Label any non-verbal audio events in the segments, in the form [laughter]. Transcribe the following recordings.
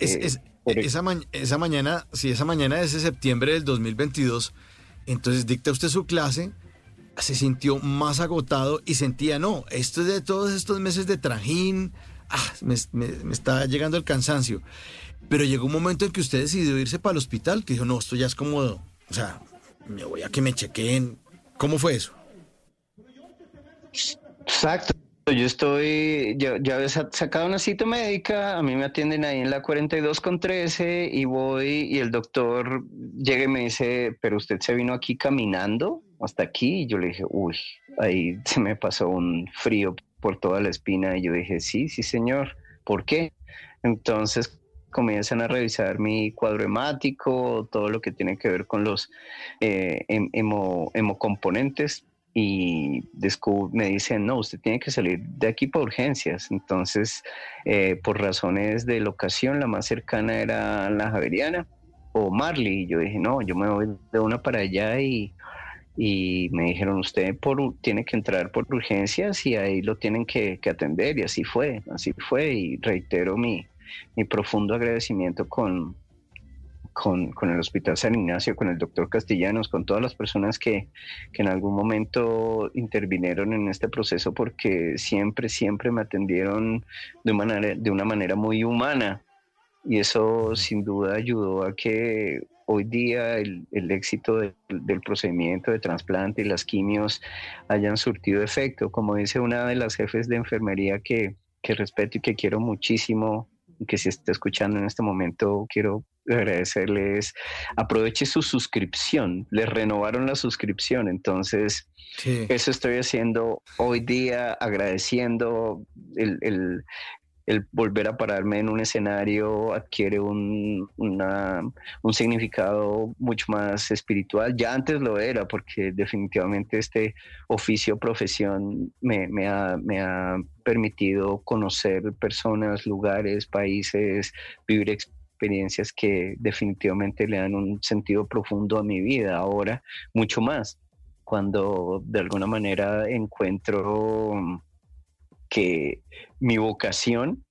Es, es, esa, ma esa mañana, si esa mañana es de septiembre del 2022, entonces dicta usted su clase, se sintió más agotado y sentía, no, esto es de todos estos meses de trajín, ah, me, me, me está llegando el cansancio. Pero llegó un momento en que usted decidió irse para el hospital, que dijo, no, esto ya es cómodo, o sea, me voy a que me chequeen. ¿Cómo fue eso? Exacto. Yo estoy, yo ya había sacado una cita médica, a mí me atienden ahí en la 42 con 13 y voy y el doctor llega y me dice, pero usted se vino aquí caminando hasta aquí y yo le dije, uy, ahí [laughs] se me pasó un frío por toda la espina y yo dije, sí, sí señor, ¿por qué? Entonces comienzan a revisar mi cuadro hemático, todo lo que tiene que ver con los eh, hemo, hemocomponentes y me dicen, no, usted tiene que salir de aquí por urgencias. Entonces, eh, por razones de locación, la más cercana era la Javeriana o Marley. Y yo dije, no, yo me voy de una para allá y, y me dijeron, usted por, tiene que entrar por urgencias y ahí lo tienen que, que atender. Y así fue, así fue. Y reitero mi, mi profundo agradecimiento con, con, con, el Hospital San Ignacio, con el doctor Castellanos, con todas las personas que, que, en algún momento intervinieron en este proceso porque siempre, siempre me atendieron de una manera, de una manera muy humana. Y eso sin duda ayudó a que hoy día el, el éxito de, del procedimiento de trasplante y las quimios hayan surtido efecto. Como dice una de las jefes de enfermería que, que respeto y que quiero muchísimo, que si está escuchando en este momento, quiero agradecerles. Aproveche su suscripción, le renovaron la suscripción, entonces sí. eso estoy haciendo hoy día, agradeciendo el, el, el, volver a pararme en un escenario adquiere un, una, un significado mucho más espiritual. Ya antes lo era, porque definitivamente este oficio, profesión, me, me, ha, me ha permitido conocer personas, lugares, países, vivir experiencias que definitivamente le dan un sentido profundo a mi vida. Ahora, mucho más, cuando de alguna manera encuentro que mi vocación,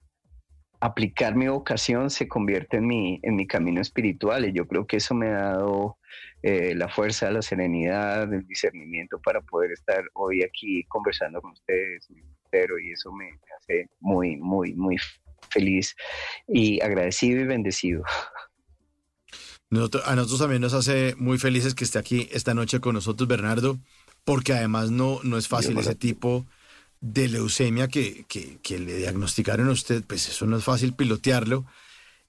aplicar mi vocación se convierte en mi, en mi camino espiritual y yo creo que eso me ha dado eh, la fuerza, la serenidad, el discernimiento para poder estar hoy aquí conversando con ustedes y eso me hace muy, muy, muy feliz y agradecido y bendecido. Nosotros, a nosotros también nos hace muy felices que esté aquí esta noche con nosotros, Bernardo, porque además no, no es fácil ese tipo de leucemia que, que, que, le diagnosticaron a usted, pues eso no es fácil pilotearlo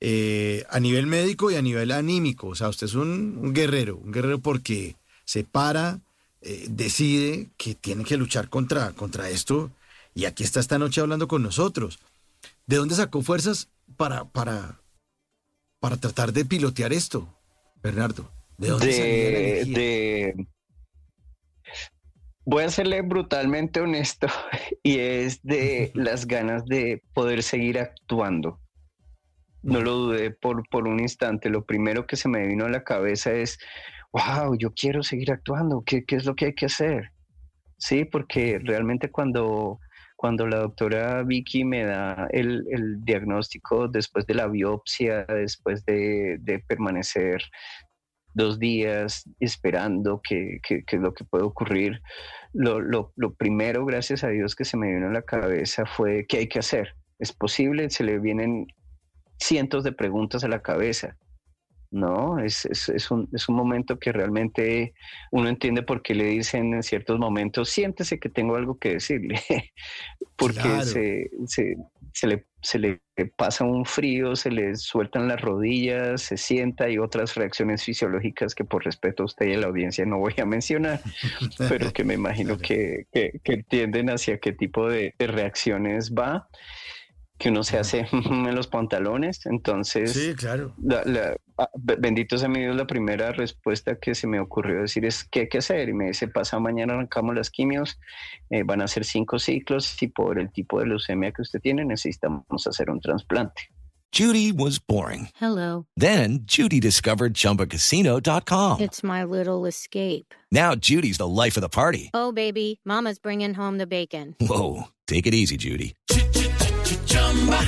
eh, a nivel médico y a nivel anímico. O sea, usted es un, un guerrero, un guerrero porque se para, eh, decide que tiene que luchar contra, contra esto y aquí está esta noche hablando con nosotros. ¿De dónde sacó fuerzas para, para, para tratar de pilotear esto, Bernardo? ¿De dónde de, de, Voy a serle brutalmente honesto [laughs] y es de [laughs] las ganas de poder seguir actuando. No lo dudé por, por un instante. Lo primero que se me vino a la cabeza es, wow, yo quiero seguir actuando. ¿Qué, qué es lo que hay que hacer? Sí, porque realmente cuando cuando la doctora Vicky me da el, el diagnóstico después de la biopsia, después de, de permanecer dos días esperando que, que, lo que puede ocurrir, lo, lo, lo, primero, gracias a Dios, que se me vino a la cabeza fue qué hay que hacer. ¿Es posible? Se le vienen cientos de preguntas a la cabeza. ¿No? Es, es, es, un, es, un, momento que realmente uno entiende por qué le dicen en ciertos momentos, siéntese que tengo algo que decirle, [laughs] porque claro. se, se, se, le, se le pasa un frío, se le sueltan las rodillas, se sienta y otras reacciones fisiológicas que por respeto a usted y a la audiencia no voy a mencionar, [laughs] pero que me imagino que, que, que entienden hacia qué tipo de, de reacciones va. Que uno se hace [laughs] en los pantalones. Entonces, Sí, claro. la- la- ah, be- bendito sea mi Dios, la primera respuesta que se me ocurrió decir es ¿qué hay que hacer? Y me dice, pasa mañana arrancamos las quimios, eh, van a ser cinco ciclos y por el tipo de leucemia que usted tiene necesitamos hacer un trasplante. Judy was boring. Hello. Then Judy discovered ChumbaCasino.com. It's my little escape. Now Judy's the life of the party. Oh, baby, Mama's bringing home the bacon. Whoa, take it easy, Judy.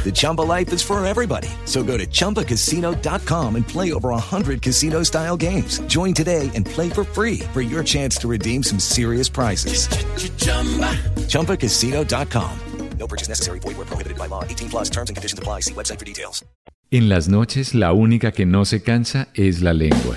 The Chumba life is for everybody. So go to ChumbaCasino.com and play over 100 casino-style games. Join today and play for free for your chance to redeem some serious prizes. ChumbaCasino.com. No purchase necessary. Void where prohibited by law. 18 plus terms and conditions apply. See website for details. En las noches la única que no se cansa es la lengua.